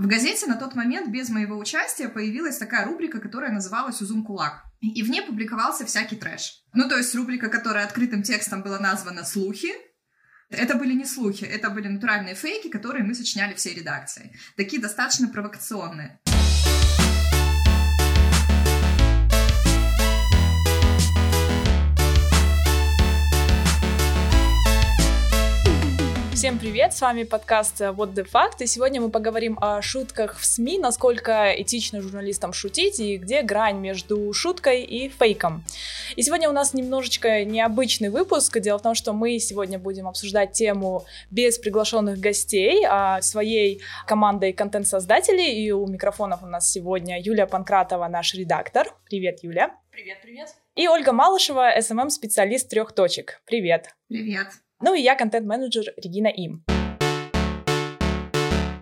В газете на тот момент без моего участия появилась такая рубрика, которая называлась «Узум кулак». И в ней публиковался всякий трэш. Ну, то есть рубрика, которая открытым текстом была названа «Слухи», это были не слухи, это были натуральные фейки, которые мы сочиняли всей редакцией. Такие достаточно провокационные. Всем привет, с вами подкаст What the Fact, и сегодня мы поговорим о шутках в СМИ, насколько этично журналистам шутить и где грань между шуткой и фейком. И сегодня у нас немножечко необычный выпуск. Дело в том, что мы сегодня будем обсуждать тему без приглашенных гостей, а своей командой контент-создателей, и у микрофонов у нас сегодня Юлия Панкратова, наш редактор. Привет, Юля. Привет, привет. И Ольга Малышева, SMM-специалист трех точек. Привет. Привет. Ну и я контент-менеджер Регина Им.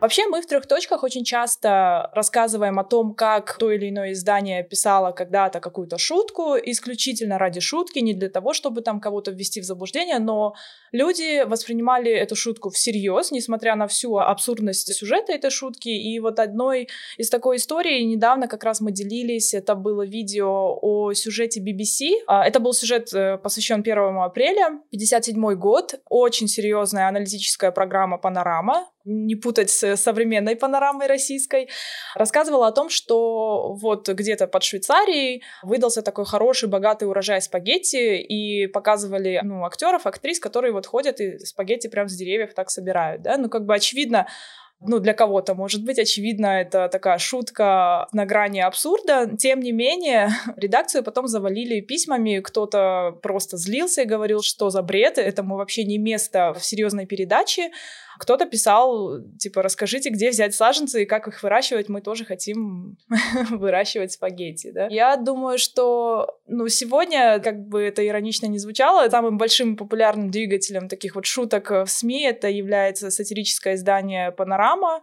Вообще мы в трех точках очень часто рассказываем о том, как то или иное издание писало когда-то какую-то шутку, исключительно ради шутки, не для того, чтобы там кого-то ввести в заблуждение, но люди воспринимали эту шутку всерьез, несмотря на всю абсурдность сюжета этой шутки. И вот одной из такой истории недавно как раз мы делились, это было видео о сюжете BBC. А, это был сюжет, э, посвящен 1 апреля, 57 год, очень серьезная аналитическая программа «Панорама», не путать с современной панорамой российской, рассказывала о том, что вот где-то под Швейцарией выдался такой хороший, богатый урожай спагетти, и показывали, ну, актеров, актрис, которые вот ходят и спагетти прям с деревьев так собирают, да, ну, как бы очевидно, ну, для кого-то, может быть, очевидно, это такая шутка на грани абсурда. Тем не менее, редакцию потом завалили письмами, кто-то просто злился и говорил, что за бред, этому вообще не место в серьезной передаче. Кто-то писал, типа, расскажите, где взять саженцы и как их выращивать, мы тоже хотим выращивать спагетти, да. Я думаю, что, ну, сегодня, как бы это иронично не звучало, самым большим популярным двигателем таких вот шуток в СМИ это является сатирическое издание «Панорама»,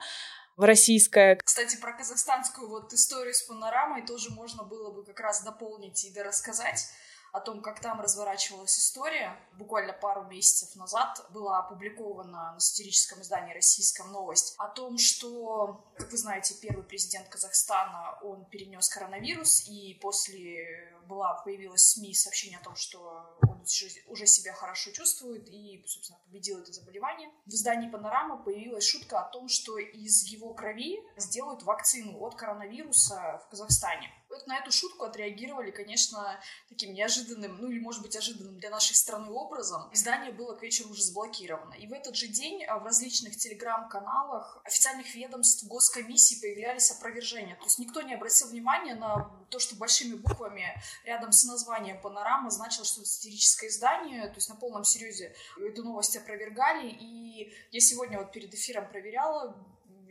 в российское. Кстати, про казахстанскую вот историю с панорамой тоже можно было бы как раз дополнить и дорассказать о том, как там разворачивалась история. Буквально пару месяцев назад была опубликована на сатирическом издании «Российском» новость о том, что, как вы знаете, первый президент Казахстана, он перенес коронавирус, и после была, появилась СМИ сообщение о том, что он уже себя хорошо чувствует и, собственно, победил это заболевание. В издании «Панорама» появилась шутка о том, что из его крови сделают вакцину от коронавируса в Казахстане. Вот на эту шутку отреагировали, конечно, таким неожиданным, ну или, может быть, ожиданным для нашей страны образом. Издание было к вечеру уже заблокировано. И в этот же день а, в различных телеграм-каналах официальных ведомств, госкомиссий появлялись опровержения. То есть никто не обратил внимания на то, что большими буквами рядом с названием «Панорама» значилось, что это сатирическое издание. То есть на полном серьезе эту новость опровергали. И я сегодня вот перед эфиром проверяла,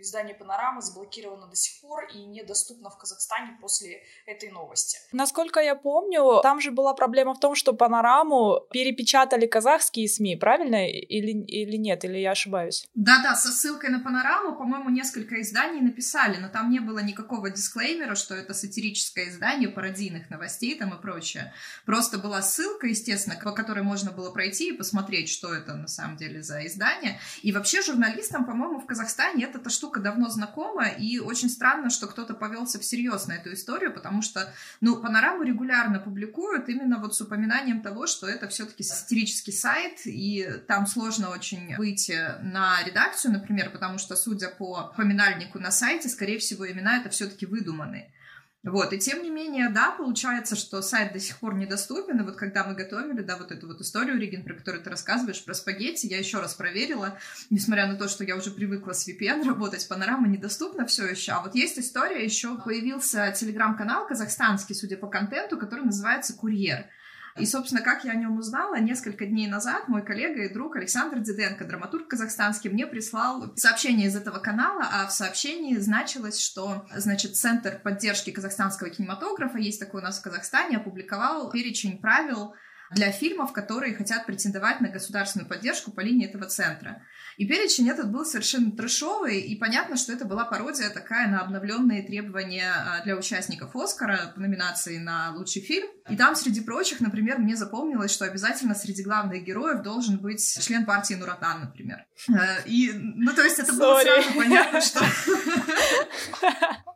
издание «Панорама» заблокировано до сих пор и недоступно в Казахстане после этой новости. Насколько я помню, там же была проблема в том, что «Панораму» перепечатали казахские СМИ, правильно? Или, или нет? Или я ошибаюсь? Да-да, со ссылкой на «Панораму», по-моему, несколько изданий написали, но там не было никакого дисклеймера, что это сатирическое издание пародийных новостей там и прочее. Просто была ссылка, естественно, по которой можно было пройти и посмотреть, что это на самом деле за издание. И вообще журналистам, по-моему, в Казахстане это-то штука штука давно знакома, и очень странно, что кто-то повелся всерьез на эту историю, потому что, ну, панораму регулярно публикуют именно вот с упоминанием того, что это все-таки сатирический сайт, и там сложно очень выйти на редакцию, например, потому что, судя по поминальнику на сайте, скорее всего, имена это все-таки выдуманные. Вот, и тем не менее, да, получается, что сайт до сих пор недоступен, и вот когда мы готовили, да, вот эту вот историю, Регин, про которую ты рассказываешь, про спагетти, я еще раз проверила, несмотря на то, что я уже привыкла с VPN работать, панорама недоступна все еще, а вот есть история, еще появился телеграм-канал казахстанский, судя по контенту, который называется «Курьер», и, собственно, как я о нем узнала, несколько дней назад мой коллега и друг Александр Диденко, драматург казахстанский, мне прислал сообщение из этого канала, а в сообщении значилось, что, значит, Центр поддержки казахстанского кинематографа, есть такой у нас в Казахстане, опубликовал перечень правил для фильмов, которые хотят претендовать на государственную поддержку по линии этого центра. И перечень этот был совершенно трешовый, и понятно, что это была пародия такая на обновленные требования а, для участников Оскара по номинации на лучший фильм. И там, среди прочих, например, мне запомнилось, что обязательно среди главных героев должен быть член партии Нуратан, например. Э, и, ну, то есть это Sorry. было сразу понятно, что...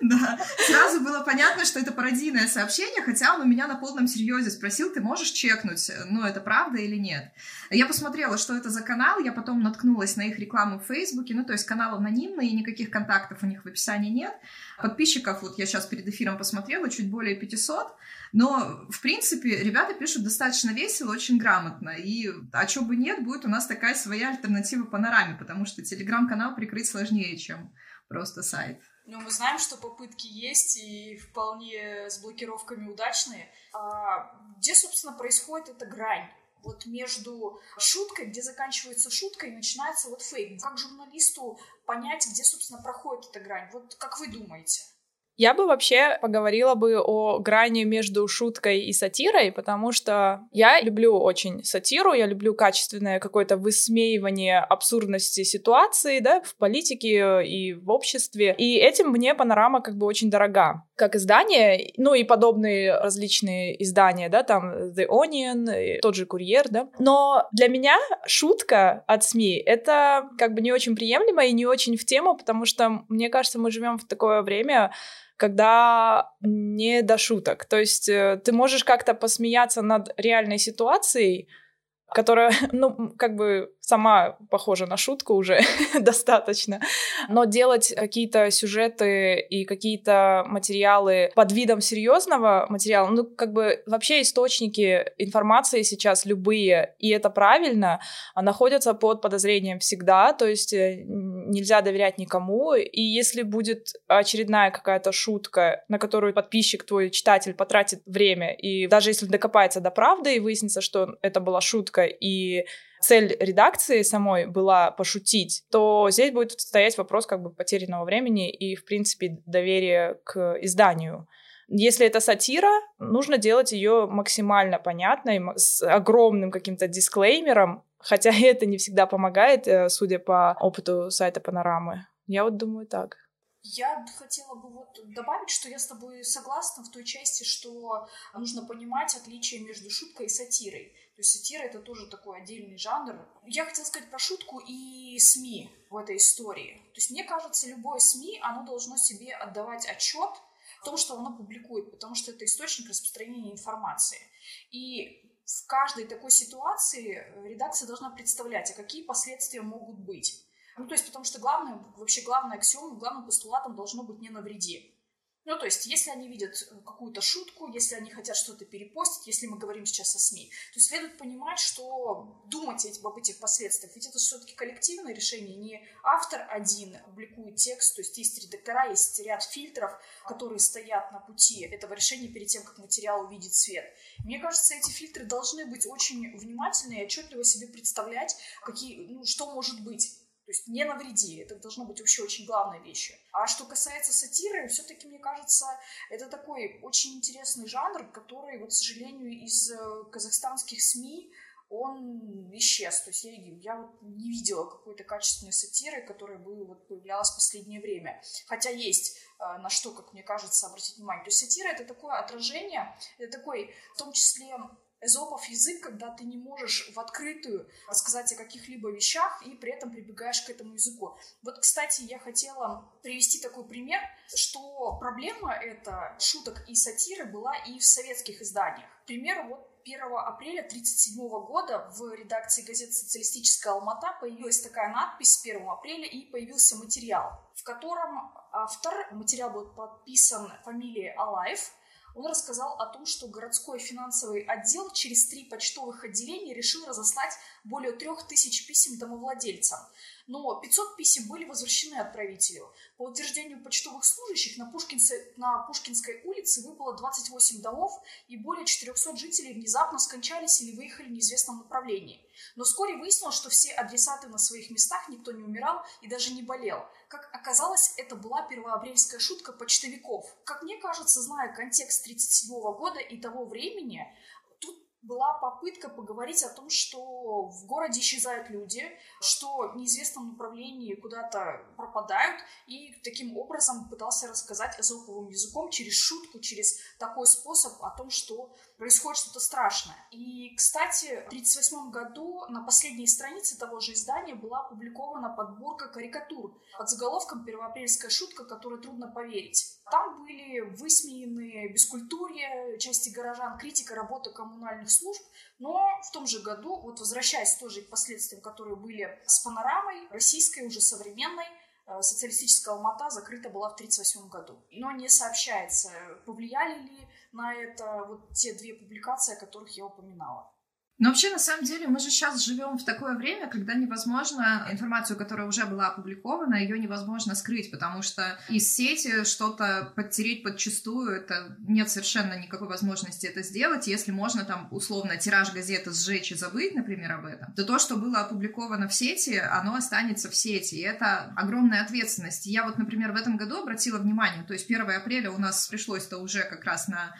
Да, сразу было понятно, что это пародийное сообщение, хотя он у меня на полном серьезе спросил, ты можешь чекнуть, ну, это правда или нет. Я посмотрела, что это за канал, я потом наткнулась на их рекламу в Фейсбуке, ну, то есть канал анонимный, и никаких контактов у них в описании нет. Подписчиков, вот я сейчас перед эфиром посмотрела, чуть более 500, но в принципе, ребята пишут достаточно весело, очень грамотно, и а чего бы нет, будет у нас такая своя альтернатива панораме, потому что телеграм-канал прикрыть сложнее, чем просто сайт. Ну, мы знаем, что попытки есть и вполне с блокировками удачные. А где, собственно, происходит эта грань? Вот между шуткой, где заканчивается шутка и начинается вот фейк. Как журналисту понять, где, собственно, проходит эта грань? Вот как вы думаете? Я бы вообще поговорила бы о грани между шуткой и сатирой, потому что я люблю очень сатиру, я люблю качественное какое-то высмеивание абсурдности ситуации, да, в политике и в обществе. И этим мне панорама как бы очень дорога. Как издание, ну и подобные различные издания, да, там The Onion, тот же Курьер, да. Но для меня шутка от СМИ — это как бы не очень приемлемо и не очень в тему, потому что, мне кажется, мы живем в такое время, когда не до шуток. То есть э, ты можешь как-то посмеяться над реальной ситуацией, которая, ну, как бы сама похожа на шутку уже достаточно, но делать какие-то сюжеты и какие-то материалы под видом серьезного материала, ну, как бы вообще источники информации сейчас любые, и это правильно, а находятся под подозрением всегда, то есть э, нельзя доверять никому, и если будет очередная какая-то шутка, на которую подписчик, твой читатель потратит время, и даже если докопается до правды и выяснится, что это была шутка, и цель редакции самой была пошутить, то здесь будет стоять вопрос как бы потерянного времени и, в принципе, доверия к изданию. Если это сатира, нужно делать ее максимально понятной, с огромным каким-то дисклеймером, хотя это не всегда помогает, э, судя по опыту сайта Панорамы. Я вот думаю так. Я хотела бы вот добавить, что я с тобой согласна в той части, что нужно понимать отличие между шуткой и сатирой. То есть сатира — это тоже такой отдельный жанр. Я хотела сказать про шутку и СМИ в этой истории. То есть мне кажется, любое СМИ, оно должно себе отдавать отчет в том, что оно публикует, потому что это источник распространения информации. И в каждой такой ситуации редакция должна представлять, а какие последствия могут быть. Ну, то есть, потому что главное, вообще главный аксиом, главным постулатом должно быть не навреди. Ну, то есть, если они видят э, какую-то шутку, если они хотят что-то перепостить, если мы говорим сейчас о СМИ, то следует понимать, что думать об этих последствиях, ведь это все-таки коллективное решение, не автор один публикует текст, то есть есть редактора, есть ряд фильтров, которые стоят на пути этого решения перед тем, как материал увидит свет. Мне кажется, эти фильтры должны быть очень внимательны и отчетливо себе представлять, какие, ну, что может быть то есть не навреди, это должно быть вообще очень главной вещью. А что касается сатиры, все-таки, мне кажется, это такой очень интересный жанр, который, вот, к сожалению, из э, казахстанских СМИ он исчез. То есть я, я вот не видела какой-то качественной сатиры, которая бы вот появлялась в последнее время. Хотя есть э, на что, как мне кажется, обратить внимание. То есть сатира — это такое отражение, это такой, в том числе, эзопов язык, когда ты не можешь в открытую рассказать о каких-либо вещах и при этом прибегаешь к этому языку. Вот, кстати, я хотела привести такой пример, что проблема эта шуток и сатиры была и в советских изданиях. К примеру, вот 1 апреля 1937 года в редакции газеты «Социалистическая Алмата» появилась такая надпись с 1 апреля и появился материал, в котором автор, материал был подписан фамилией Алаев, он рассказал о том, что городской финансовый отдел через три почтовых отделения решил разослать более трех тысяч писем домовладельцам. Но 500 писем были возвращены отправителю. По утверждению почтовых служащих, на, Пушкинце, на Пушкинской улице выпало 28 домов, и более 400 жителей внезапно скончались или выехали в неизвестном направлении. Но вскоре выяснилось, что все адресаты на своих местах, никто не умирал и даже не болел. Как оказалось, это была первоапрельская шутка почтовиков. Как мне кажется, зная контекст 1937 года и того времени, была попытка поговорить о том, что в городе исчезают люди, что в неизвестном направлении куда-то пропадают, и таким образом пытался рассказать эзоповым языком через шутку, через такой способ о том, что происходит что-то страшное. И, кстати, в 1938 году на последней странице того же издания была опубликована подборка карикатур под заголовком «Первоапрельская шутка, которой трудно поверить». Там были высмеяны бескультурье, части горожан, критика работы коммунальных служб, но в том же году, вот возвращаясь тоже к последствиям, которые были с панорамой, российской, уже современной, э, социалистическая Алмата закрыта была в 1938 году. Но не сообщается, повлияли ли на это вот те две публикации, о которых я упоминала. Но вообще, на самом деле, мы же сейчас живем в такое время, когда невозможно информацию, которая уже была опубликована, ее невозможно скрыть, потому что из сети что-то подтереть подчастую, это нет совершенно никакой возможности это сделать. Если можно там условно тираж газеты сжечь и забыть, например, об этом, то то, что было опубликовано в сети, оно останется в сети. И это огромная ответственность. Я вот, например, в этом году обратила внимание, то есть 1 апреля у нас пришлось-то уже как раз на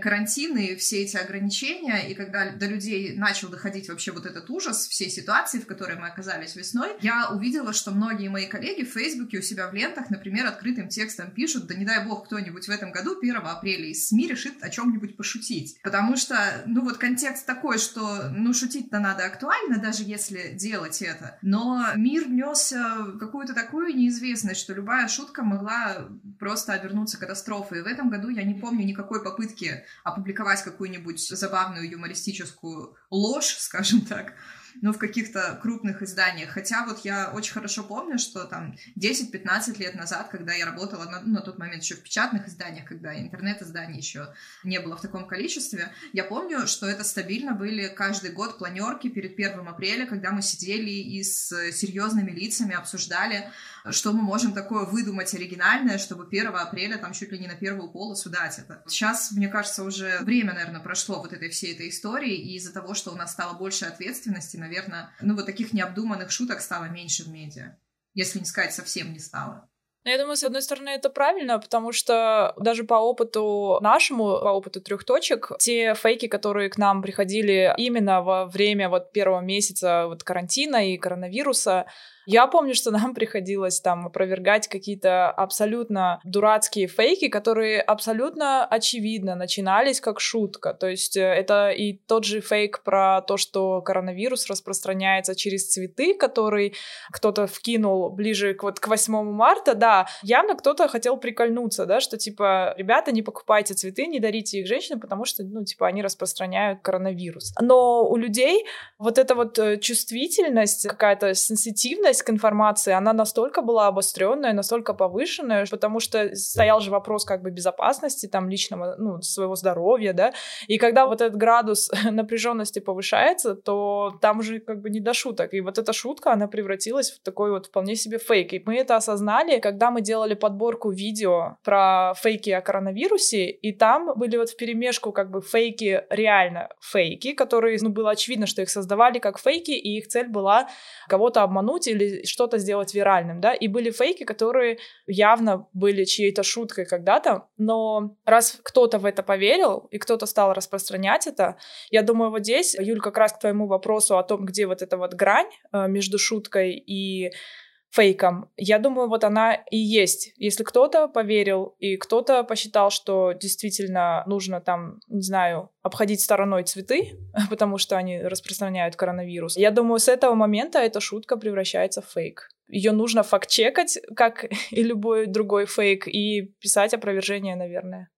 карантин и все эти ограничения, и когда до людей начал доходить вообще вот этот ужас всей ситуации, в которой мы оказались весной, я увидела, что многие мои коллеги в Фейсбуке у себя в лентах, например, открытым текстом пишут, да не дай бог кто-нибудь в этом году, 1 апреля, из СМИ решит о чем-нибудь пошутить. Потому что, ну вот контекст такой, что, ну, шутить-то надо актуально, даже если делать это, но мир несся какую-то такую неизвестность, что любая шутка могла просто обернуться катастрофой. И в этом году я не помню никакой попытки опубликовать какую-нибудь забавную юмористическую ложь, скажем так, но в каких-то крупных изданиях. Хотя вот я очень хорошо помню, что там 10-15 лет назад, когда я работала на, ну, на тот момент еще в печатных изданиях, когда интернет-изданий еще не было в таком количестве, я помню, что это стабильно были каждый год планерки перед 1 апреля, когда мы сидели и с серьезными лицами обсуждали, что мы можем такое выдумать оригинальное, чтобы 1 апреля там чуть ли не на первую полосу дать это. Сейчас, мне кажется, уже время, наверное, прошло вот этой всей этой истории, и из-за того, что у нас стало больше ответственности, наверное, ну вот таких необдуманных шуток стало меньше в медиа. Если не сказать, совсем не стало. Ну, я думаю, с одной стороны, это правильно, потому что даже по опыту нашему, по опыту трех точек, те фейки, которые к нам приходили именно во время вот первого месяца вот карантина и коронавируса, я помню, что нам приходилось там опровергать какие-то абсолютно дурацкие фейки, которые абсолютно очевидно начинались как шутка. То есть э, это и тот же фейк про то, что коронавирус распространяется через цветы, который кто-то вкинул ближе к, вот, к 8 марта. Да, явно кто-то хотел прикольнуться, да, что типа, ребята, не покупайте цветы, не дарите их женщинам, потому что, ну, типа, они распространяют коронавирус. Но у людей вот эта вот э, чувствительность, какая-то сенситивность, к информации, она настолько была обостренная, настолько повышенная, потому что стоял же вопрос как бы безопасности, там, личного, ну, своего здоровья, да, и когда вот этот градус напряженности повышается, то там уже как бы не до шуток, и вот эта шутка, она превратилась в такой вот вполне себе фейк, и мы это осознали, когда мы делали подборку видео про фейки о коронавирусе, и там были вот в перемешку как бы фейки, реально фейки, которые, ну, было очевидно, что их создавали как фейки, и их цель была кого-то обмануть или или что-то сделать виральным, да, и были фейки, которые явно были чьей-то шуткой когда-то, но раз кто-то в это поверил, и кто-то стал распространять это, я думаю, вот здесь, Юль, как раз к твоему вопросу о том, где вот эта вот грань э, между шуткой и фейком. Я думаю, вот она и есть. Если кто-то поверил и кто-то посчитал, что действительно нужно там, не знаю, обходить стороной цветы, потому что они распространяют коронавирус, я думаю, с этого момента эта шутка превращается в фейк. Ее нужно факт-чекать, как и любой другой фейк, и писать опровержение, наверное.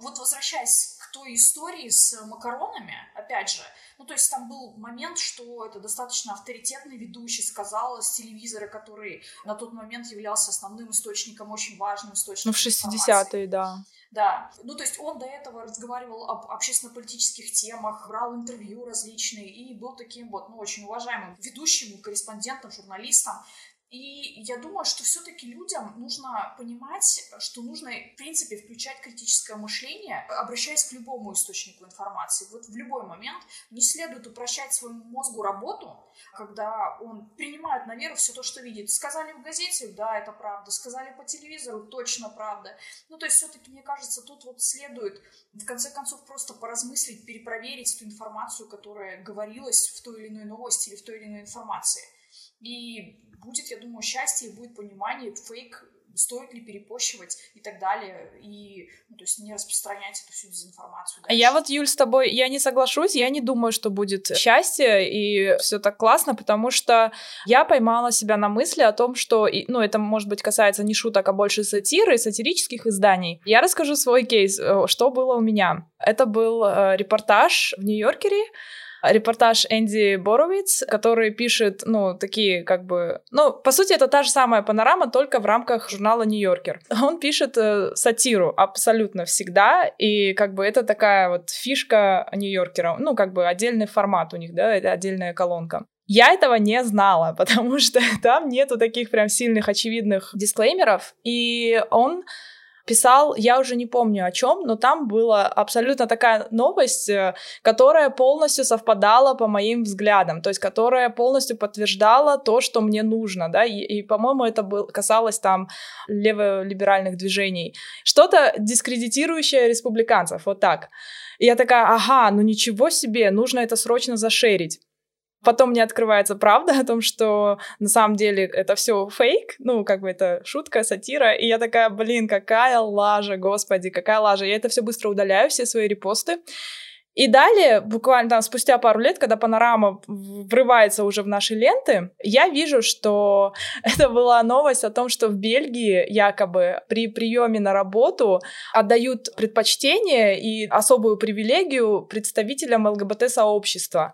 Вот возвращаясь той истории с макаронами, опять же, ну, то есть там был момент, что это достаточно авторитетный ведущий сказал с телевизора, который на тот момент являлся основным источником, очень важным источником Ну, в 60-е, да. Да. Ну, то есть он до этого разговаривал об общественно-политических темах, брал интервью различные и был таким вот, ну, очень уважаемым ведущим, корреспондентом, журналистом. И я думаю, что все-таки людям нужно понимать, что нужно, в принципе, включать критическое мышление, обращаясь к любому источнику информации. Вот в любой момент не следует упрощать своему мозгу работу, когда он принимает на веру все то, что видит. Сказали в газете, да, это правда. Сказали по телевизору, точно правда. Ну, то есть все-таки, мне кажется, тут вот следует, в конце концов, просто поразмыслить, перепроверить эту информацию, которая говорилась в той или иной новости или в той или иной информации. И будет, я думаю, счастье, будет понимание, фейк стоит ли перепощивать и так далее, и, ну, то есть не распространять эту всю дезинформацию. Дальше. Я вот, Юль, с тобой, я не соглашусь, я не думаю, что будет счастье, и все так классно, потому что я поймала себя на мысли о том, что, ну, это, может быть, касается не шуток, а больше сатиры, сатирических изданий. Я расскажу свой кейс, э, что было у меня. Это был э, репортаж в Нью-Йоркере, репортаж Энди Боровиц, который пишет, ну, такие как бы... Ну, по сути, это та же самая панорама, только в рамках журнала «Нью-Йоркер». Он пишет э, сатиру абсолютно всегда, и как бы это такая вот фишка «Нью-Йоркера», ну, как бы отдельный формат у них, да, это отдельная колонка. Я этого не знала, потому что там нету таких прям сильных, очевидных дисклеймеров, и он писал, я уже не помню о чем, но там была абсолютно такая новость, э, которая полностью совпадала по моим взглядам, то есть которая полностью подтверждала то, что мне нужно, да, и, и по-моему, это был, касалось там леволиберальных движений. Что-то дискредитирующее республиканцев, вот так. И я такая, ага, ну ничего себе, нужно это срочно зашерить. Потом мне открывается правда о том, что на самом деле это все фейк, ну, как бы это шутка, сатира, и я такая, блин, какая лажа, господи, какая лажа. Я это все быстро удаляю, все свои репосты. И далее, буквально там спустя пару лет, когда панорама врывается уже в наши ленты, я вижу, что это была новость о том, что в Бельгии якобы при приеме на работу отдают предпочтение и особую привилегию представителям ЛГБТ-сообщества.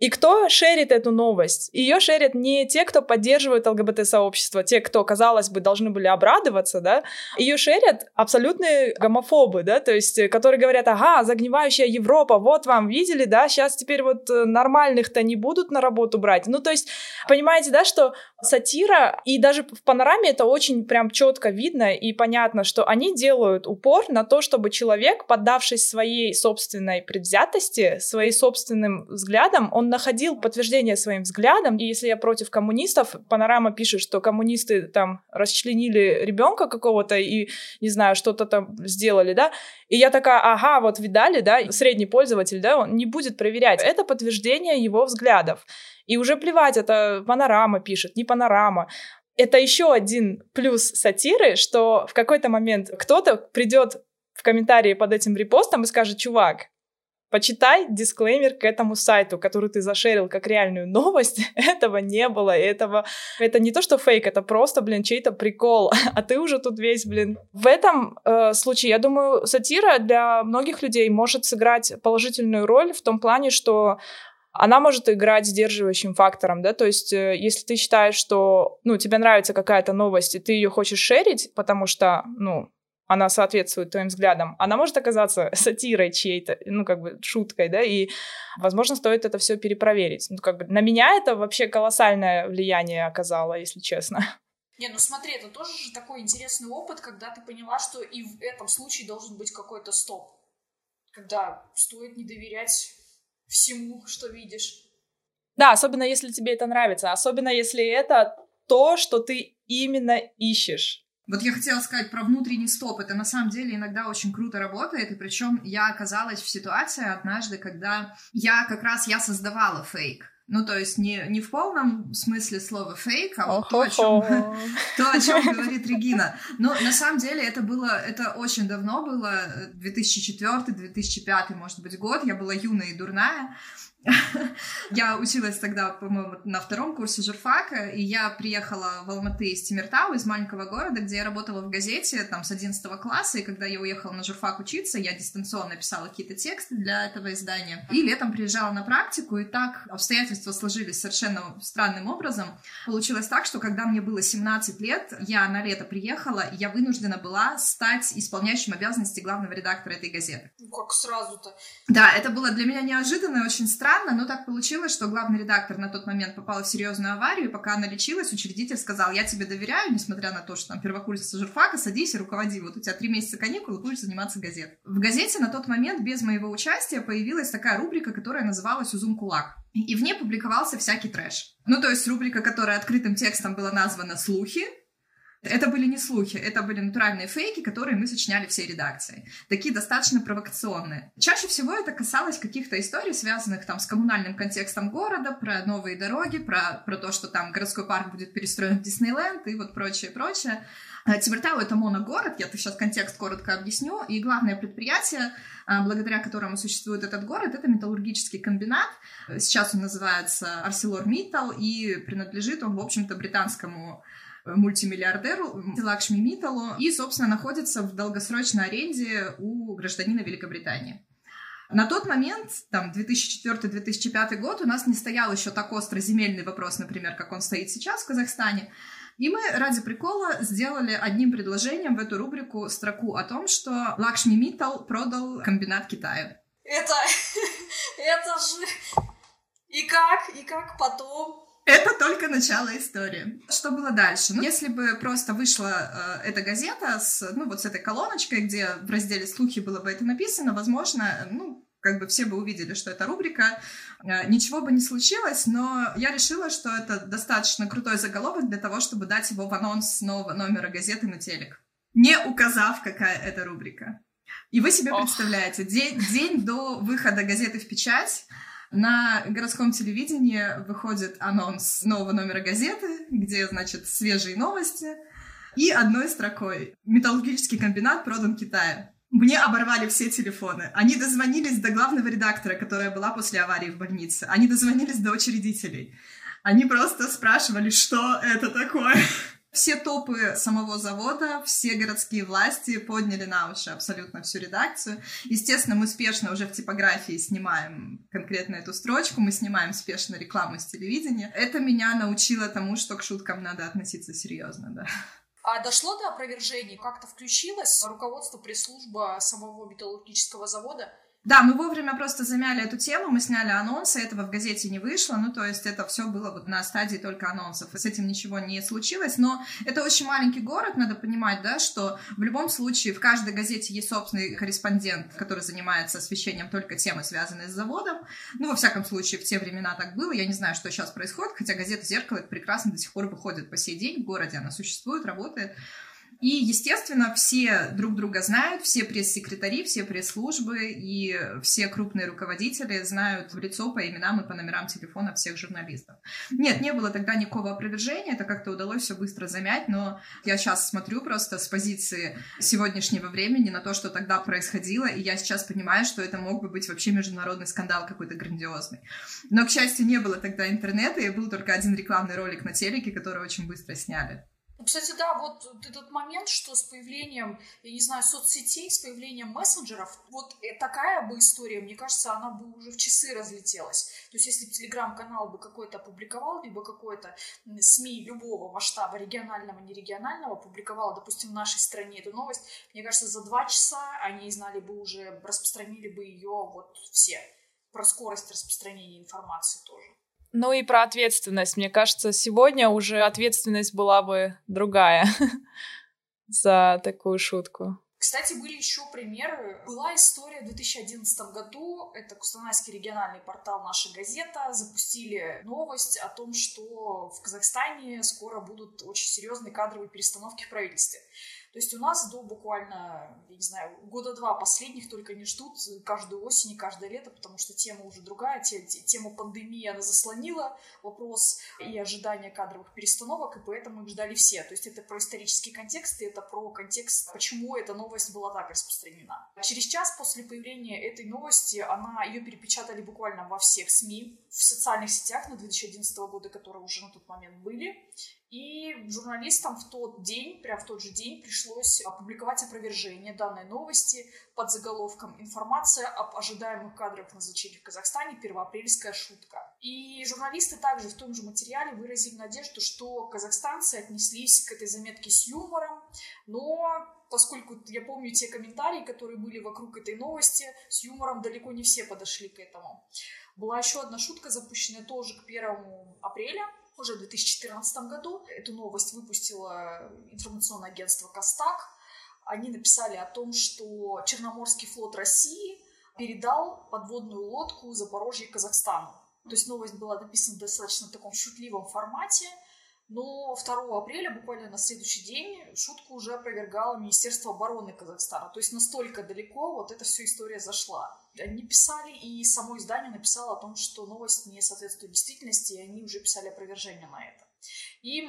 И кто шерит эту новость? Ее шерят не те, кто поддерживает ЛГБТ-сообщество, те, кто, казалось бы, должны были обрадоваться, да? Ее шерят абсолютные гомофобы, да, то есть, которые говорят, ага, загнивающая Европа, вот вам, видели, да, сейчас теперь вот э, нормальных-то не будут на работу брать. Ну, то есть, понимаете, да, что сатира, и даже в панораме это очень прям четко видно и понятно, что они делают упор на то, чтобы человек, поддавшись своей собственной предвзятости, своим собственным взглядам, он находил подтверждение своим взглядам. И если я против коммунистов, Панорама пишет, что коммунисты там расчленили ребенка какого-то и, не знаю, что-то там сделали, да, и я такая, ага, вот видали, да, средний пользователь, да, он не будет проверять. Это подтверждение его взглядов. И уже плевать, это панорама пишет, не панорама. Это еще один плюс сатиры, что в какой-то момент кто-то придет в комментарии под этим репостом и скажет, чувак, Почитай дисклеймер к этому сайту, который ты зашерил как реальную новость. этого не было, этого... Это не то, что фейк, это просто, блин, чей-то прикол. а ты уже тут весь, блин. В этом э, случае, я думаю, сатира для многих людей может сыграть положительную роль в том плане, что она может играть сдерживающим фактором, да, то есть э, если ты считаешь, что, ну, тебе нравится какая-то новость, и ты ее хочешь шерить, потому что, ну, она соответствует твоим взглядам, она может оказаться сатирой чьей-то, ну, как бы шуткой, да, и, возможно, стоит это все перепроверить. Ну, как бы на меня это вообще колоссальное влияние оказало, если честно. Не, ну смотри, это тоже же такой интересный опыт, когда ты поняла, что и в этом случае должен быть какой-то стоп. Когда стоит не доверять всему, что видишь. Да, особенно если тебе это нравится, особенно если это то, что ты именно ищешь. Вот я хотела сказать про внутренний стоп. Это на самом деле иногда очень круто работает. И причем я оказалась в ситуации однажды, когда я как раз я создавала фейк. Ну, то есть не, не в полном смысле слова фейк, а вот то, о чем, то, о чем говорит Регина. Но на самом деле это было, это очень давно было, 2004-2005, может быть, год, я была юная и дурная, я училась тогда, по-моему, на втором курсе журфака, и я приехала в Алматы из Тимиртау, из маленького города, где я работала в газете там с 11 класса, и когда я уехала на журфак учиться, я дистанционно писала какие-то тексты для этого издания, и летом приезжала на практику, и так обстоятельства сложились совершенно странным образом. Получилось так, что когда мне было 17 лет, я на лето приехала, и я вынуждена была стать исполняющим обязанности главного редактора этой газеты. Ну как сразу-то? Да, это было для меня неожиданно и очень странно, странно, но так получилось, что главный редактор на тот момент попала в серьезную аварию, и пока она лечилась, учредитель сказал, я тебе доверяю, несмотря на то, что там первокурсница журфака, садись и руководи, вот у тебя три месяца каникулы, будешь заниматься газетой. В газете на тот момент без моего участия появилась такая рубрика, которая называлась «Узум кулак». И в ней публиковался всякий трэш. Ну, то есть рубрика, которая открытым текстом была названа «Слухи», это были не слухи, это были натуральные фейки, которые мы сочиняли всей редакции. Такие достаточно провокационные. Чаще всего это касалось каких-то историй, связанных там с коммунальным контекстом города, про новые дороги, про, про то, что там городской парк будет перестроен в Диснейленд и вот прочее, прочее. Э, Тибертау — это моногород, я сейчас контекст коротко объясню, и главное предприятие, э, благодаря которому существует этот город, это металлургический комбинат. Сейчас он называется ArcelorMittal, и принадлежит он, в общем-то, британскому мультимиллиардеру Лакшми Миталу и, собственно, находится в долгосрочной аренде у гражданина Великобритании. На тот момент, там, 2004-2005 год, у нас не стоял еще так остро земельный вопрос, например, как он стоит сейчас в Казахстане. И мы ради прикола сделали одним предложением в эту рубрику строку о том, что Лакшми Митал продал комбинат Китаю. Это, это же... И как, и как потом это только начало истории. Что было дальше? Ну, если бы просто вышла э, эта газета с, ну, вот с этой колоночкой, где в разделе «Слухи» было бы это написано, возможно, ну, как бы все бы увидели, что это рубрика, э, ничего бы не случилось, но я решила, что это достаточно крутой заголовок для того, чтобы дать его в анонс нового номера газеты на телек, не указав, какая это рубрика. И вы себе Ох. представляете, день, день до выхода газеты в печать на городском телевидении выходит анонс нового номера газеты, где, значит, свежие новости, и одной строкой «Металлургический комбинат продан Китаю». Мне оборвали все телефоны. Они дозвонились до главного редактора, которая была после аварии в больнице. Они дозвонились до учредителей. Они просто спрашивали, что это такое. Все топы самого завода, все городские власти подняли на уши абсолютно всю редакцию. Естественно, мы спешно уже в типографии снимаем конкретно эту строчку, мы снимаем спешно рекламу с телевидения. Это меня научило тому, что к шуткам надо относиться серьезно, да. А дошло до опровержений? Как-то включилось руководство пресс-служба самого металлургического завода? Да, мы вовремя просто замяли эту тему, мы сняли анонсы, этого в газете не вышло, ну, то есть это все было вот на стадии только анонсов, с этим ничего не случилось, но это очень маленький город, надо понимать, да, что в любом случае в каждой газете есть собственный корреспондент, который занимается освещением только темы, связанные с заводом, ну, во всяком случае, в те времена так было, я не знаю, что сейчас происходит, хотя газета «Зеркало» прекрасно до сих пор выходит по сей день в городе, она существует, работает, и, естественно, все друг друга знают, все пресс-секретари, все пресс-службы и все крупные руководители знают в лицо по именам и по номерам телефона всех журналистов. Нет, не было тогда никакого опровержения, это как-то удалось все быстро замять, но я сейчас смотрю просто с позиции сегодняшнего времени на то, что тогда происходило, и я сейчас понимаю, что это мог бы быть вообще международный скандал какой-то грандиозный. Но, к счастью, не было тогда интернета, и был только один рекламный ролик на телеке, который очень быстро сняли. Ну, кстати, да, вот этот момент, что с появлением, я не знаю, соцсетей, с появлением мессенджеров, вот э, такая бы история, мне кажется, она бы уже в часы разлетелась. То есть, если телеграм-канал бы какой-то опубликовал, либо какой-то СМИ любого масштаба, регионального, нерегионального, публиковал, допустим, в нашей стране эту новость, мне кажется, за два часа они знали бы уже, распространили бы ее вот все. Про скорость распространения информации тоже. Ну и про ответственность. Мне кажется, сегодня уже ответственность была бы другая за такую шутку. Кстати, были еще примеры. Была история в 2011 году. Это Кустанайский региональный портал «Наша газета». Запустили новость о том, что в Казахстане скоро будут очень серьезные кадровые перестановки в правительстве. То есть у нас до буквально, я не знаю, года два последних только не ждут каждую осень и каждое лето, потому что тема уже другая, тема пандемии она заслонила вопрос и ожидания кадровых перестановок, и поэтому их ждали все. То есть это про исторический контекст, и это про контекст, почему эта новость была так распространена. Через час после появления этой новости, она, ее перепечатали буквально во всех СМИ, в социальных сетях на 2011 года, которые уже на тот момент были, и журналистам в тот день, прямо в тот же день, пришлось опубликовать опровержение данной новости под заголовком «Информация об ожидаемых кадровых назначениях в Казахстане. Первоапрельская шутка». И журналисты также в том же материале выразили надежду, что казахстанцы отнеслись к этой заметке с юмором, но поскольку я помню те комментарии, которые были вокруг этой новости, с юмором далеко не все подошли к этому. Была еще одна шутка, запущенная тоже к 1 апреля, уже в 2014 году. Эту новость выпустило информационное агентство «Костак». Они написали о том, что Черноморский флот России передал подводную лодку Запорожье Казахстану. То есть новость была написана в достаточно таком шутливом формате, но 2 апреля, буквально на следующий день, шутку уже опровергало Министерство обороны Казахстана. То есть настолько далеко вот эта вся история зашла. Они писали, и само издание написало о том, что новость не соответствует действительности, и они уже писали опровержение на это. И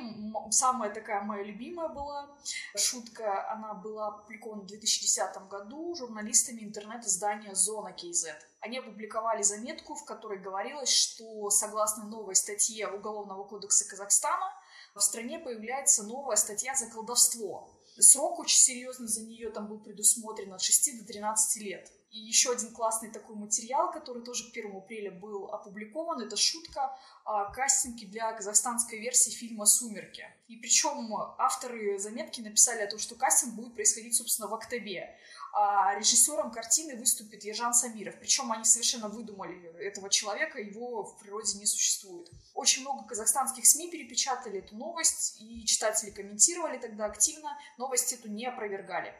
самая такая моя любимая была шутка, она была опубликована в 2010 году журналистами интернет-издания «Зона КЗ». Они опубликовали заметку, в которой говорилось, что согласно новой статье Уголовного кодекса Казахстана в стране появляется новая статья за колдовство. Срок очень серьезный за нее там был предусмотрен от 6 до 13 лет. И еще один классный такой материал, который тоже 1 апреля был опубликован, это шутка о кастинге для казахстанской версии фильма «Сумерки». И причем авторы заметки написали о том, что кастинг будет происходить, собственно, в октябре. А режиссером картины выступит Ержан Самиров. Причем они совершенно выдумали этого человека, его в природе не существует. Очень много казахстанских СМИ перепечатали эту новость, и читатели комментировали тогда активно, новость эту не опровергали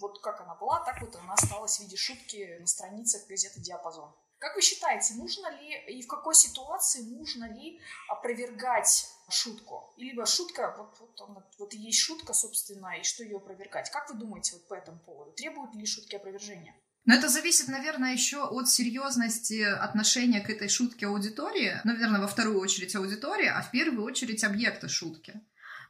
вот как она была, так вот она осталась в виде шутки на страницах газеты «Диапазон». Как вы считаете, нужно ли и в какой ситуации нужно ли опровергать шутку? Либо шутка, вот, вот, она, вот есть шутка, собственно, и что ее опровергать? Как вы думаете вот по этому поводу? Требуют ли шутки опровержения? Но это зависит, наверное, еще от серьезности отношения к этой шутке аудитории. Наверное, во вторую очередь аудитории, а в первую очередь объекта шутки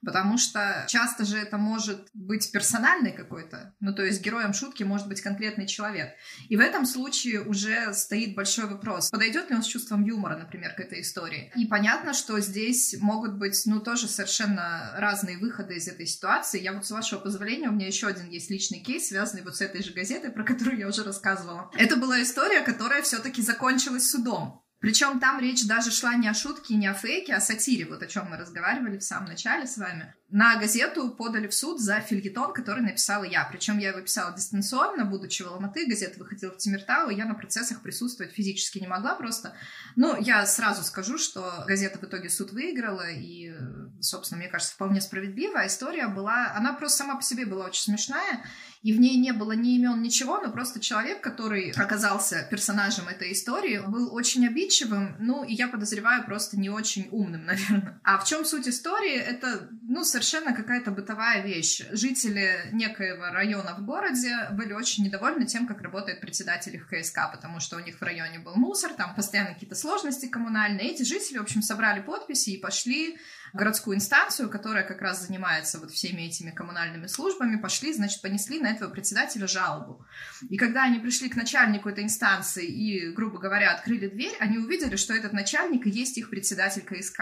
потому что часто же это может быть персональный какой-то, ну то есть героем шутки может быть конкретный человек. И в этом случае уже стоит большой вопрос, подойдет ли он с чувством юмора, например, к этой истории. И понятно, что здесь могут быть, ну тоже совершенно разные выходы из этой ситуации. Я вот с вашего позволения, у меня еще один есть личный кейс, связанный вот с этой же газетой, про которую я уже рассказывала. Это была история, которая все-таки закончилась судом. Причем там речь даже шла не о шутке, не о фейке, а о сатире, вот о чем мы разговаривали в самом начале с вами. На газету подали в суд за фильетон, который написала я. Причем я его писала дистанционно, будучи в Алматы, газета выходила в Тимиртау, и я на процессах присутствовать физически не могла просто. Ну, я сразу скажу, что газета в итоге суд выиграла, и, собственно, мне кажется, вполне справедливая история была. Она просто сама по себе была очень смешная, и в ней не было ни имен, ничего, но просто человек, который оказался персонажем этой истории, был очень обидчивым, ну, и я подозреваю, просто не очень умным, наверное. А в чем суть истории? Это, ну, совершенно какая-то бытовая вещь. Жители некоего района в городе были очень недовольны тем, как работает председатель их КСК, потому что у них в районе был мусор, там постоянно какие-то сложности коммунальные. Эти жители, в общем, собрали подписи и пошли городскую инстанцию, которая как раз занимается вот всеми этими коммунальными службами, пошли, значит, понесли на этого председателя жалобу. И когда они пришли к начальнику этой инстанции и, грубо говоря, открыли дверь, они увидели, что этот начальник и есть их председатель КСК.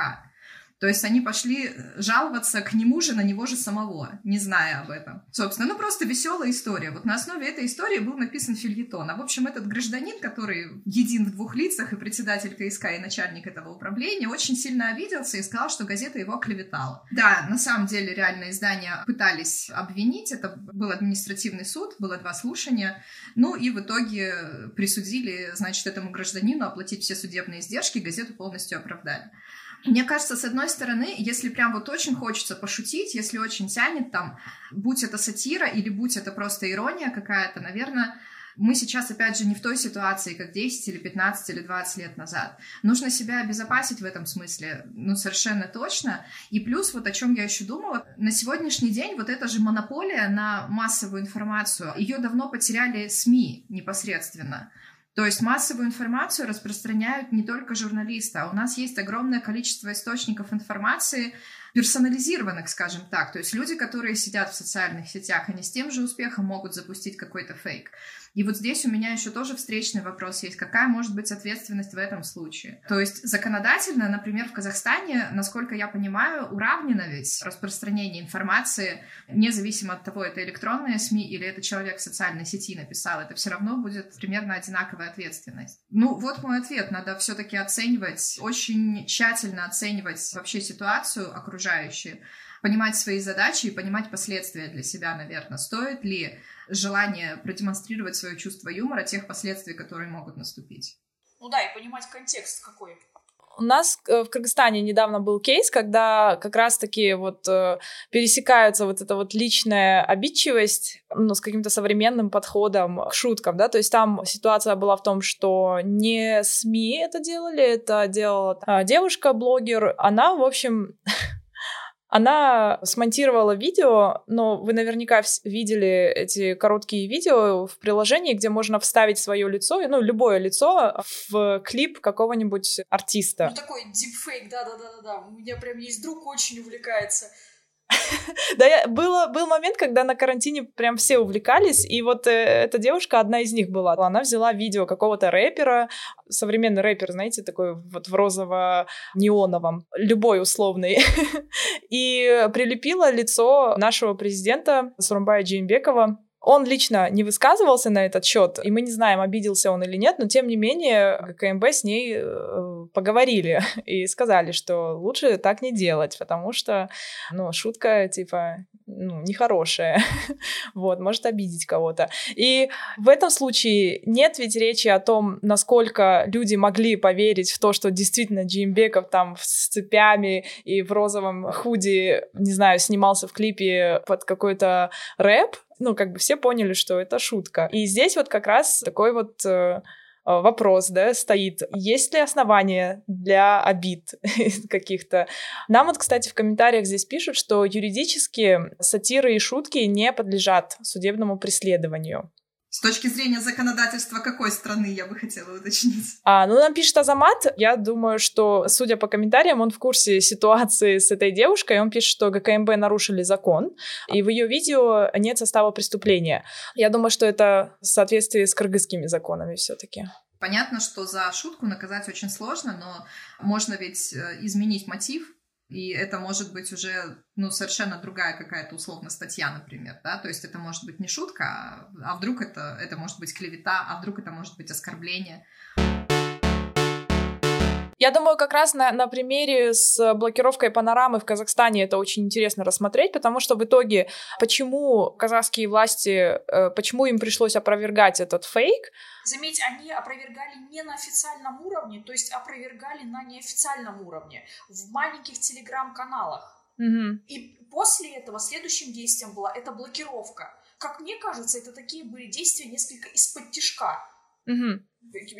То есть они пошли э, жаловаться к нему же, на него же самого, не зная об этом. Собственно, ну просто веселая история. Вот на основе этой истории был написан фильетон. А в общем, этот гражданин, который един в двух лицах, и председатель КСК, и начальник этого управления, очень сильно обиделся и сказал, что газета его клеветала. Да, на самом деле реальное издание пытались обвинить. Это был административный суд, было два слушания. Ну и в итоге присудили, значит, этому гражданину оплатить все судебные издержки, газету полностью оправдали. Мне кажется, с одной стороны, если прям вот очень хочется пошутить, если очень тянет там, будь это сатира или будь это просто ирония какая-то, наверное, мы сейчас, опять же, не в той ситуации, как 10 или 15 или 20 лет назад. Нужно себя обезопасить в этом смысле, ну, совершенно точно. И плюс, вот о чем я еще думала, на сегодняшний день вот эта же монополия на массовую информацию, ее давно потеряли СМИ непосредственно. То есть массовую информацию распространяют не только журналисты, а у нас есть огромное количество источников информации, персонализированных, скажем так. То есть люди, которые сидят в социальных сетях, они с тем же успехом могут запустить какой-то фейк. И вот здесь у меня еще тоже встречный вопрос есть. Какая может быть ответственность в этом случае? То есть законодательно, например, в Казахстане, насколько я понимаю, уравнено ведь распространение информации, независимо от того, это электронные СМИ или это человек в социальной сети написал, это все равно будет примерно одинаковая ответственность. Ну, вот мой ответ. Надо все-таки оценивать, очень тщательно оценивать вообще ситуацию окружающую, понимать свои задачи и понимать последствия для себя, наверное. Стоит ли желание продемонстрировать свое чувство юмора, тех последствий, которые могут наступить. Ну да, и понимать контекст какой. У нас э, в Кыргызстане недавно был кейс, когда как раз-таки вот э, пересекаются вот эта вот личная обидчивость, ну, с каким-то современным подходом к шуткам, да, то есть там ситуация была в том, что не СМИ это делали, это делала а, девушка-блогер, она, в общем, Она смонтировала видео, но вы наверняка видели эти короткие видео в приложении, где можно вставить свое лицо, ну, любое лицо в клип какого-нибудь артиста. Ну, такой дипфейк, да-да-да-да. У меня прям есть друг, очень увлекается да, было, был момент, когда на карантине прям все увлекались, и вот э, эта девушка, одна из них была. Она взяла видео какого-то рэпера, современный рэпер, знаете, такой вот в розово-неоновом, любой условный, и прилепила лицо нашего президента Сурумбая Джеймбекова он лично не высказывался на этот счет, и мы не знаем, обиделся он или нет, но тем не менее КМБ с ней э, поговорили и сказали, что лучше так не делать, потому что, ну, шутка, типа, ну, нехорошая, вот, может обидеть кого-то. И в этом случае нет ведь речи о том, насколько люди могли поверить в то, что действительно Джимбеков там с цепями и в розовом худи, не знаю, снимался в клипе под какой-то рэп, ну, как бы все поняли, что это шутка. И здесь вот как раз такой вот э, вопрос, да, стоит. Есть ли основания для обид каких-то? Нам вот, кстати, в комментариях здесь пишут, что юридически сатиры и шутки не подлежат судебному преследованию. С точки зрения законодательства какой страны, я бы хотела уточнить? А, ну, нам пишет Азамат. Я думаю, что, судя по комментариям, он в курсе ситуации с этой девушкой. Он пишет, что ГКМБ нарушили закон, и в ее видео нет состава преступления. Я думаю, что это в соответствии с кыргызскими законами все-таки. Понятно, что за шутку наказать очень сложно, но можно ведь э, изменить мотив, и это может быть уже, ну, совершенно другая какая-то условно статья, например, да, то есть это может быть не шутка, а, а вдруг это, это может быть клевета, а вдруг это может быть оскорбление. Я думаю, как раз на, на примере с блокировкой панорамы в Казахстане это очень интересно рассмотреть, потому что в итоге, почему казахские власти, э, почему им пришлось опровергать этот фейк? Заметь, они опровергали не на официальном уровне, то есть опровергали на неофициальном уровне, в маленьких телеграм-каналах. Угу. И после этого следующим действием была эта блокировка. Как мне кажется, это такие были действия несколько из-под тишка. Угу.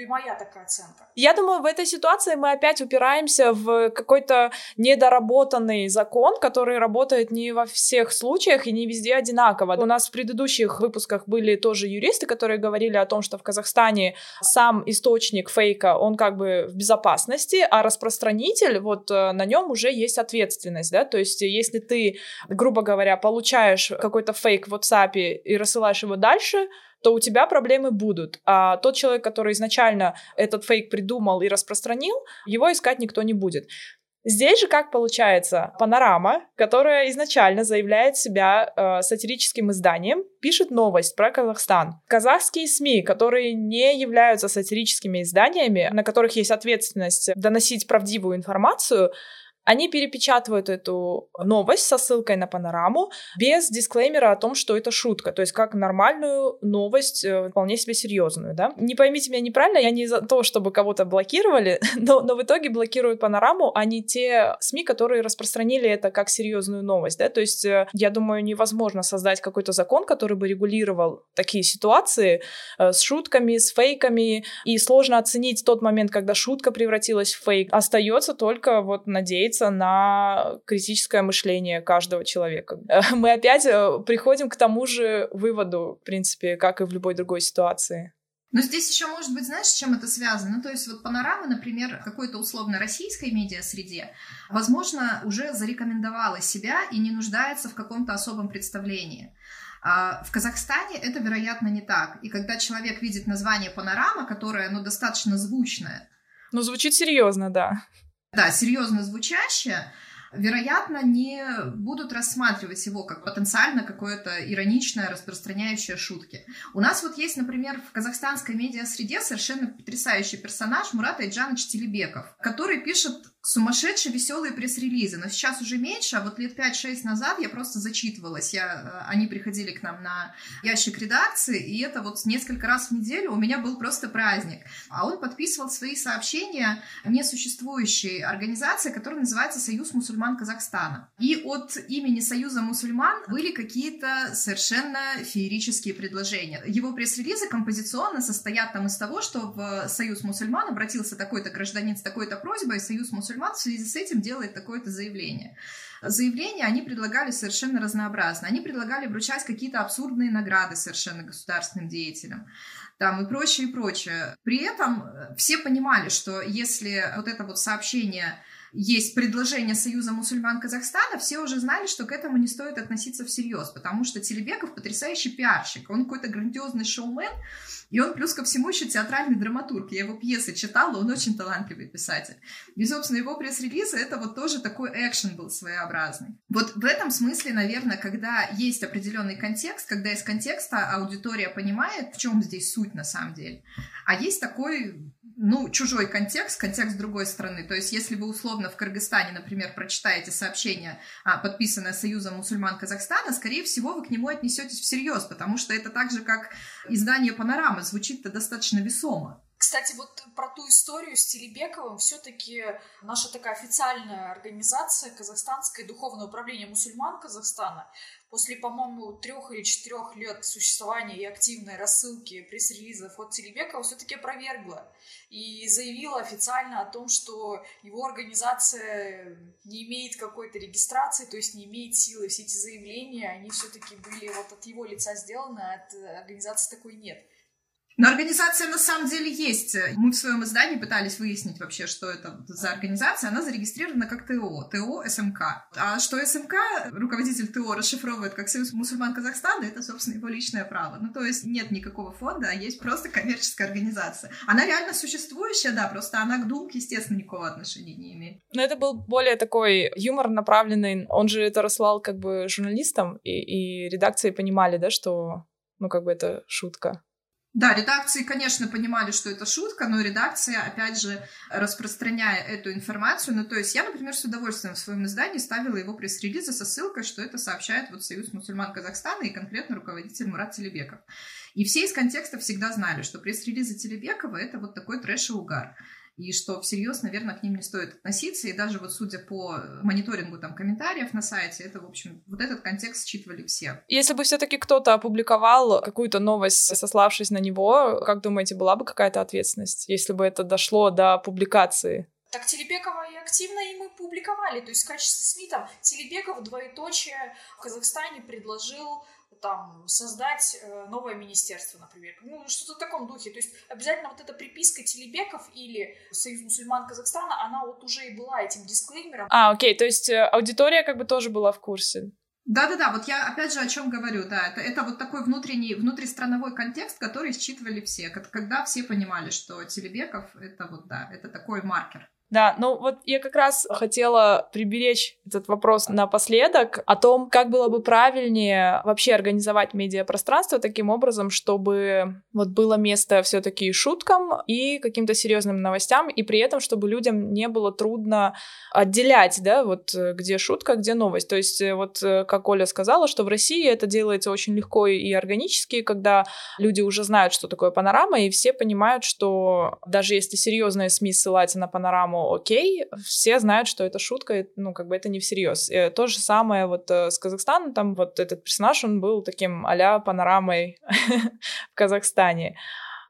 Моя такая оценка. Я думаю, в этой ситуации мы опять упираемся в какой-то недоработанный закон, который работает не во всех случаях и не везде одинаково. У нас в предыдущих выпусках были тоже юристы, которые говорили о том, что в Казахстане сам источник фейка, он как бы в безопасности, а распространитель, вот э, на нем уже есть ответственность, да, то есть если ты, грубо говоря, получаешь какой-то фейк в WhatsApp и рассылаешь его дальше, то у тебя проблемы будут. А тот человек, который изначально этот фейк придумал и распространил, его искать никто не будет. Здесь же как получается? Панорама, которая изначально заявляет себя э, сатирическим изданием, пишет новость про Казахстан. Казахские СМИ, которые не являются сатирическими изданиями, на которых есть ответственность доносить правдивую информацию, они перепечатывают эту новость со ссылкой на панораму без дисклеймера о том, что это шутка, то есть как нормальную новость, э, вполне себе серьезную, да. Не поймите меня неправильно, я не за то, чтобы кого-то блокировали, но, но в итоге блокируют панораму, а не те СМИ, которые распространили это как серьезную новость, да, то есть э, я думаю, невозможно создать какой-то закон, который бы регулировал такие ситуации э, с шутками, с фейками, и сложно оценить тот момент, когда шутка превратилась в фейк. Остается только вот надеяться надеяться на критическое мышление каждого человека. Мы опять э, приходим к тому же выводу, в принципе, как и в любой другой ситуации. Но здесь еще может быть, знаешь, с чем это связано? Ну, то есть вот панорама, например, какой-то условно российской медиа-среде, возможно, уже зарекомендовала себя и не нуждается в каком-то особом представлении. А в Казахстане это, вероятно, не так. И когда человек видит название панорама, которое, ну, достаточно звучное. Ну, звучит серьезно, да. Да, серьезно звучащее, вероятно, не будут рассматривать его как потенциально какое-то ироничное, распространяющее шутки. У нас вот есть, например, в казахстанской медиа-среде совершенно потрясающий персонаж Мурат Айджанович Телебеков, который пишет сумасшедшие веселые пресс-релизы, но сейчас уже меньше, а вот лет 5-6 назад я просто зачитывалась, я, э, они приходили к нам на ящик редакции, и это вот несколько раз в неделю у меня был просто праздник. А он подписывал свои сообщения несуществующей организации, которая называется Союз мусульман Казахстана. И от имени Союза мусульман были какие-то совершенно феерические предложения. Его пресс-релизы композиционно состоят там из того, что в Союз мусульман обратился такой-то гражданин с такой-то просьбой, Союз мусульман мусульман в связи с этим делает такое-то заявление. Заявления они предлагали совершенно разнообразно. Они предлагали вручать какие-то абсурдные награды совершенно государственным деятелям там и прочее, и прочее. При этом э, все понимали, что если вот это вот сообщение есть предложение Союза мусульман Казахстана, все уже знали, что к этому не стоит относиться всерьез, потому что Телебеков потрясающий пиарщик, он какой-то грандиозный шоумен, и он плюс ко всему еще театральный драматург. Я его пьесы читала, он очень талантливый писатель. И, собственно, его пресс-релизы это вот тоже такой экшен был своеобразный. Вот в этом смысле, наверное, когда есть определенный контекст, когда из контекста аудитория понимает, в чем здесь суть на самом деле, а есть такой ну, чужой контекст, контекст другой страны. То есть, если вы условно в Кыргызстане, например, прочитаете сообщение, а, подписанное Союзом мусульман Казахстана, скорее всего, вы к нему отнесетесь всерьез, потому что это так же, как издание «Панорама», звучит-то достаточно весомо. Кстати, вот про ту историю с Телебековым все-таки наша такая официальная организация Казахстанское духовное управление мусульман Казахстана после, по-моему, трех или четырех лет существования и активной рассылки пресс-релизов от Телебекова все-таки опровергла и заявила официально о том, что его организация не имеет какой-то регистрации, то есть не имеет силы. Все эти заявления, они все-таки были вот от его лица сделаны, а от организации такой нет. Но организация на самом деле есть. Мы в своем издании пытались выяснить вообще, что это за организация. Она зарегистрирована как ТО, ТО СМК. А что СМК руководитель ТО расшифровывает как Союз мусульман Казахстана, это, собственно, его личное право. Ну, то есть нет никакого фонда, а есть просто коммерческая организация. Она реально существующая, да, просто она к Дум, естественно, никакого отношения не имеет. Но это был более такой юмор направленный. Он же это рассылал как бы журналистам, и, и редакции понимали, да, что ну, как бы это шутка. Да, редакции, конечно, понимали, что это шутка, но редакция, опять же, распространяя эту информацию, ну, то есть я, например, с удовольствием в своем издании ставила его пресс-релизы со ссылкой, что это сообщает вот Союз мусульман Казахстана и конкретно руководитель Мурат Телебеков. И все из контекста всегда знали, что пресс-релизы Телебекова — это вот такой трэш и угар и что всерьез, наверное, к ним не стоит относиться. И даже вот судя по мониторингу там комментариев на сайте, это, в общем, вот этот контекст считывали все. Если бы все-таки кто-то опубликовал какую-то новость, сославшись на него, как думаете, была бы какая-то ответственность, если бы это дошло до публикации? Так Телебекова и активно и мы публиковали. То есть в качестве СМИ там Телебеков двоеточие в Казахстане предложил там создать э, новое министерство, например. Ну, что-то в таком духе. То есть обязательно вот эта приписка Телебеков или Союз мусульман Казахстана, она вот уже и была этим дисклеймером. А, окей, то есть э, аудитория как бы тоже была в курсе. Да-да-да, вот я опять же о чем говорю, да, это, это вот такой внутренний, внутристрановой контекст, который считывали все, когда все понимали, что Телебеков это вот, да, это такой маркер. Да, ну вот я как раз хотела приберечь этот вопрос напоследок о том, как было бы правильнее вообще организовать медиапространство таким образом, чтобы вот было место все-таки шуткам и каким-то серьезным новостям, и при этом, чтобы людям не было трудно отделять, да, вот где шутка, где новость. То есть э, вот э, как Оля сказала, что в России это делается очень легко и органически, когда люди уже знают, что такое панорама, и все понимают, что даже если серьезные СМИ ссылаются на панораму, окей, все знают, что это шутка, ну, как бы это не всерьез. И то же самое вот э, с Казахстаном, там вот этот персонаж, он был таким а панорамой в Казахстане.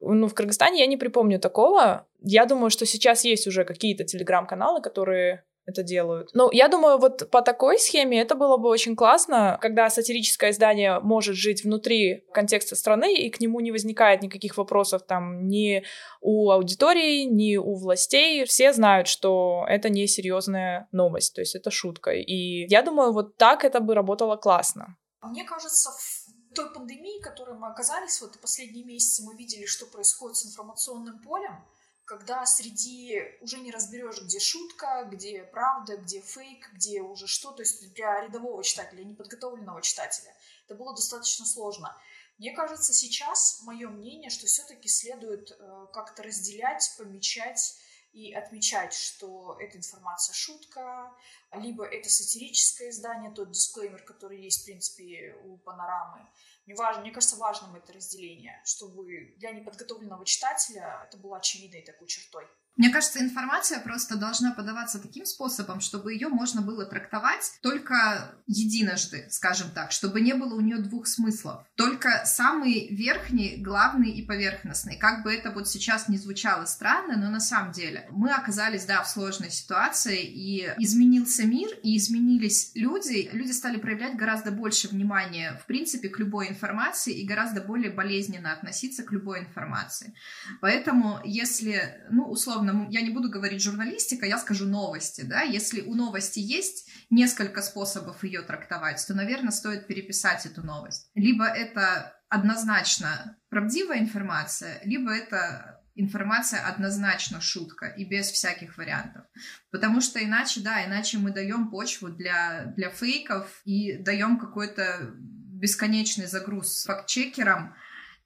Ну, в Кыргызстане я не припомню такого. Я думаю, что сейчас есть уже какие-то телеграм-каналы, которые это делают. Ну, я думаю, вот по такой схеме это было бы очень классно, когда сатирическое издание может жить внутри контекста страны, и к нему не возникает никаких вопросов там ни у аудитории, ни у властей. Все знают, что это не серьезная новость, то есть это шутка. И я думаю, вот так это бы работало классно. Мне кажется, в той пандемии, в которой мы оказались, вот последние месяцы мы видели, что происходит с информационным полем, когда среди уже не разберешь, где шутка, где правда, где фейк, где уже что, то есть для рядового читателя, неподготовленного читателя. Это было достаточно сложно. Мне кажется, сейчас мое мнение, что все-таки следует э, как-то разделять, помечать и отмечать, что эта информация шутка, либо это сатирическое издание, тот дисклеймер, который есть, в принципе, у панорамы, мне, важно, мне кажется важным это разделение, чтобы для неподготовленного читателя это было очевидной такой чертой. Мне кажется, информация просто должна подаваться таким способом, чтобы ее можно было трактовать только единожды, скажем так, чтобы не было у нее двух смыслов. Только самый верхний, главный и поверхностный. Как бы это вот сейчас не звучало странно, но на самом деле мы оказались, да, в сложной ситуации, и изменился мир, и изменились люди. Люди стали проявлять гораздо больше внимания, в принципе, к любой информации и гораздо более болезненно относиться к любой информации. Поэтому, если, ну, условно, условно, я не буду говорить журналистика, я скажу новости, да, если у новости есть несколько способов ее трактовать, то, наверное, стоит переписать эту новость. Либо это однозначно правдивая информация, либо это информация однозначно шутка и без всяких вариантов. Потому что иначе, да, иначе мы даем почву для, для фейков и даем какой-то бесконечный загруз фактчекерам,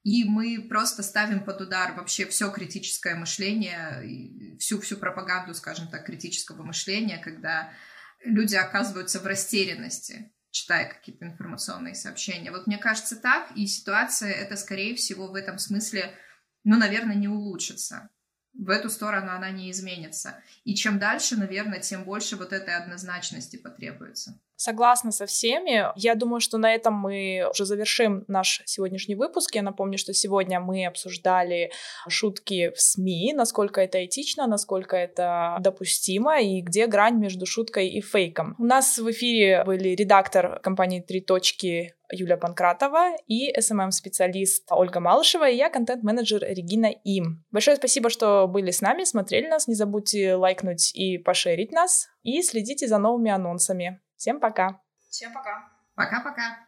и мы просто ставим под удар вообще все критическое мышление, всю, всю пропаганду, скажем так, критического мышления, когда люди оказываются в растерянности, читая какие-то информационные сообщения. Вот мне кажется так, и ситуация это, скорее всего, в этом смысле, ну, наверное, не улучшится. В эту сторону она не изменится. И чем дальше, наверное, тем больше вот этой однозначности потребуется. Согласна со всеми. Я думаю, что на этом мы уже завершим наш сегодняшний выпуск. Я напомню, что сегодня мы обсуждали шутки в СМИ, насколько это этично, насколько это допустимо и где грань между шуткой и фейком. У нас в эфире были редактор компании «Три точки» Юлия Панкратова и SMM-специалист Ольга Малышева, и я контент-менеджер Регина Им. Большое спасибо, что были с нами, смотрели нас. Не забудьте лайкнуть и пошерить нас, и следите за новыми анонсами. Всем пока. Всем пока. Пока-пока.